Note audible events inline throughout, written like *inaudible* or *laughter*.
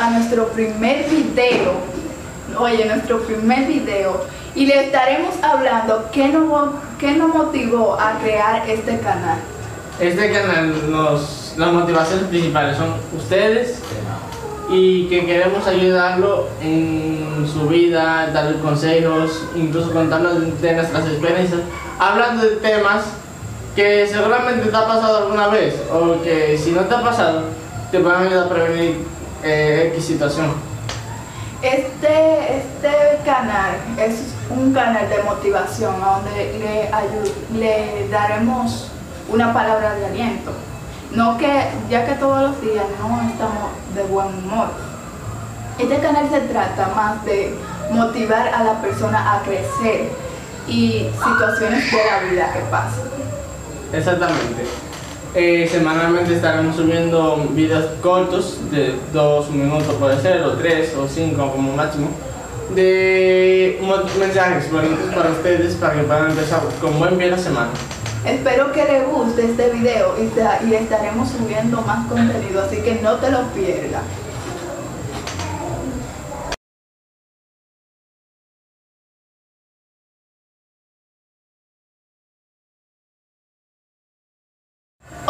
a nuestro primer video, oye, nuestro primer video, y le estaremos hablando qué nos, qué nos motivó a crear este canal. Este canal, nos, las motivaciones principales son ustedes y que queremos ayudarlo en su vida, darle consejos, incluso contarnos de nuestras experiencias, hablando de temas que seguramente te ha pasado alguna vez o que si no te ha pasado te pueden ayudar a prevenir eh, X situación. Este, este canal es un canal de motivación donde le, le daremos una palabra de aliento. No que, ya que todos los días no estamos de buen humor. Este canal se trata más de motivar a la persona a crecer y situaciones de la vida que pasan. Exactamente. Eh, semanalmente estaremos subiendo videos cortos de dos minutos puede ser, o tres, o cinco como máximo, de mensajes bonitos para ustedes para que puedan empezar con buen pie la semana. Espero que les guste este video y, y estaremos subiendo más contenido, así que no te lo pierdas.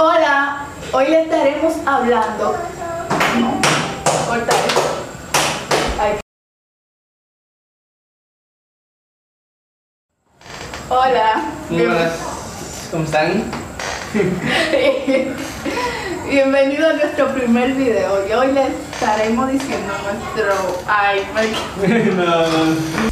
Hola, hoy le estaremos hablando. No, corta. Hola. Muy buenas, ¿cómo están? *laughs* Bienvenido a nuestro primer video y hoy les estaremos diciendo nuestro... Ay, me- *laughs* no, no.